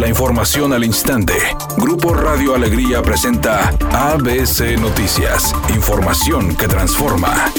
La información al instante. Grupo Radio Alegría presenta ABC Noticias. Información que transforma.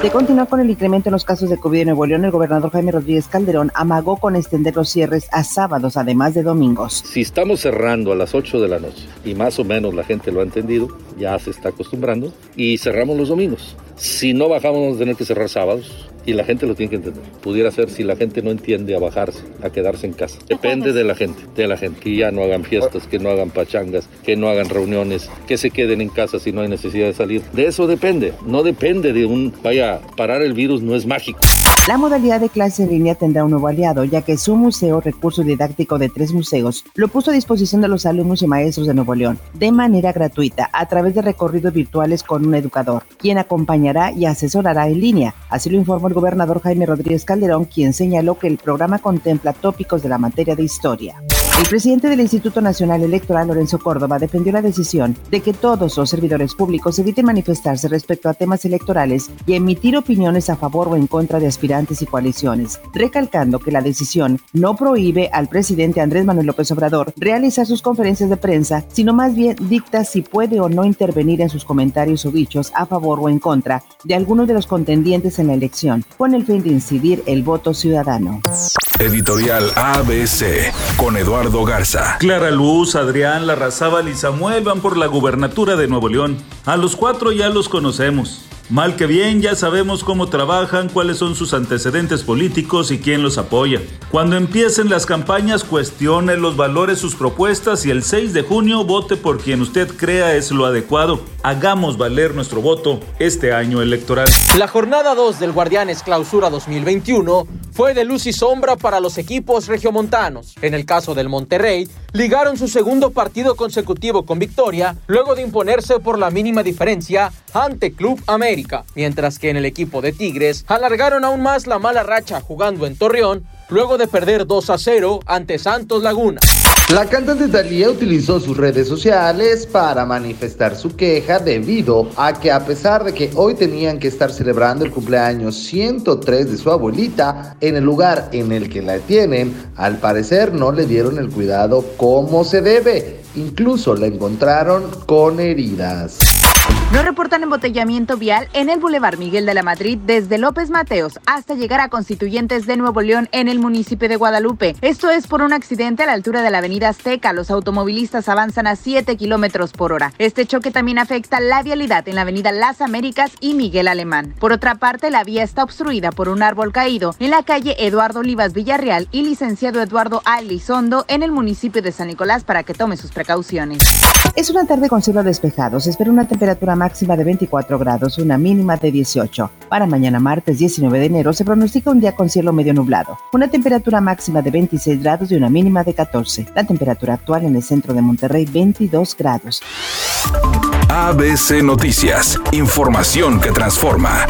De continuar con el incremento en los casos de COVID en Nuevo León, el gobernador Jaime Rodríguez Calderón amagó con extender los cierres a sábados, además de domingos. Si estamos cerrando a las 8 de la noche, y más o menos la gente lo ha entendido, ya se está acostumbrando, y cerramos los domingos. Si no bajamos, vamos a tener que cerrar sábados, y la gente lo tiene que entender. Pudiera ser si la gente no entiende a bajarse, a quedarse en casa. Depende de la gente, de la gente. Que ya no hagan fiestas, que no hagan pachangas, que no hagan reuniones, que se queden en casa si no hay necesidad de salir. De eso depende. No depende de un, vaya, parar el virus no es mágico. La modalidad de clase en línea tendrá un nuevo aliado, ya que su museo, recurso didáctico de tres museos, lo puso a disposición de los alumnos y maestros de Nuevo León, de manera gratuita, a través de recorridos virtuales con un educador, quien acompañará y asesorará en línea. Así lo informó el gobernador Jaime Rodríguez Calderón, quien señaló que el programa contempla tópicos de la materia de historia. El presidente del Instituto Nacional Electoral, Lorenzo Córdoba, defendió la decisión de que todos los servidores públicos eviten manifestarse respecto a temas electorales y emitir opiniones a favor o en contra de aspirantes y coaliciones, recalcando que la decisión no prohíbe al presidente Andrés Manuel López Obrador realizar sus conferencias de prensa, sino más bien dicta si puede o no intervenir en sus comentarios o dichos a favor o en contra de alguno de los contendientes en la elección, con el fin de incidir el voto ciudadano. Editorial ABC con Eduardo Garza. Clara Luz, Adrián Larrazábal y Samuel van por la gubernatura de Nuevo León. A los cuatro ya los conocemos. Mal que bien, ya sabemos cómo trabajan, cuáles son sus antecedentes políticos y quién los apoya. Cuando empiecen las campañas, cuestione los valores, sus propuestas y el 6 de junio vote por quien usted crea es lo adecuado. Hagamos valer nuestro voto este año electoral. La jornada 2 del Guardianes Clausura 2021 fue de luz y sombra para los equipos regiomontanos. En el caso del Monterrey, ligaron su segundo partido consecutivo con victoria luego de imponerse por la mínima diferencia ante Club América, mientras que en el equipo de Tigres alargaron aún más la mala racha jugando en Torreón luego de perder 2 a 0 ante Santos Laguna. La cantante Talía utilizó sus redes sociales para manifestar su queja debido a que a pesar de que hoy tenían que estar celebrando el cumpleaños 103 de su abuelita, en el lugar en el que la tienen, al parecer no le dieron el cuidado como se debe. Incluso la encontraron con heridas. No reportan embotellamiento vial en el Boulevard Miguel de la Madrid desde López Mateos hasta llegar a Constituyentes de Nuevo León en el municipio de Guadalupe. Esto es por un accidente a la altura de la avenida Azteca. Los automovilistas avanzan a 7 kilómetros por hora. Este choque también afecta la vialidad en la avenida Las Américas y Miguel Alemán. Por otra parte, la vía está obstruida por un árbol caído en la calle Eduardo Olivas Villarreal y licenciado Eduardo Alizondo en el municipio de San Nicolás para que tome sus precauciones. Es una tarde con cielo despejado. Se espera una temperatura máxima de 24 grados, una mínima de 18. Para mañana martes 19 de enero se pronostica un día con cielo medio nublado. Una temperatura máxima de 26 grados y una mínima de 14. La temperatura actual en el centro de Monterrey 22 grados. ABC Noticias. Información que transforma.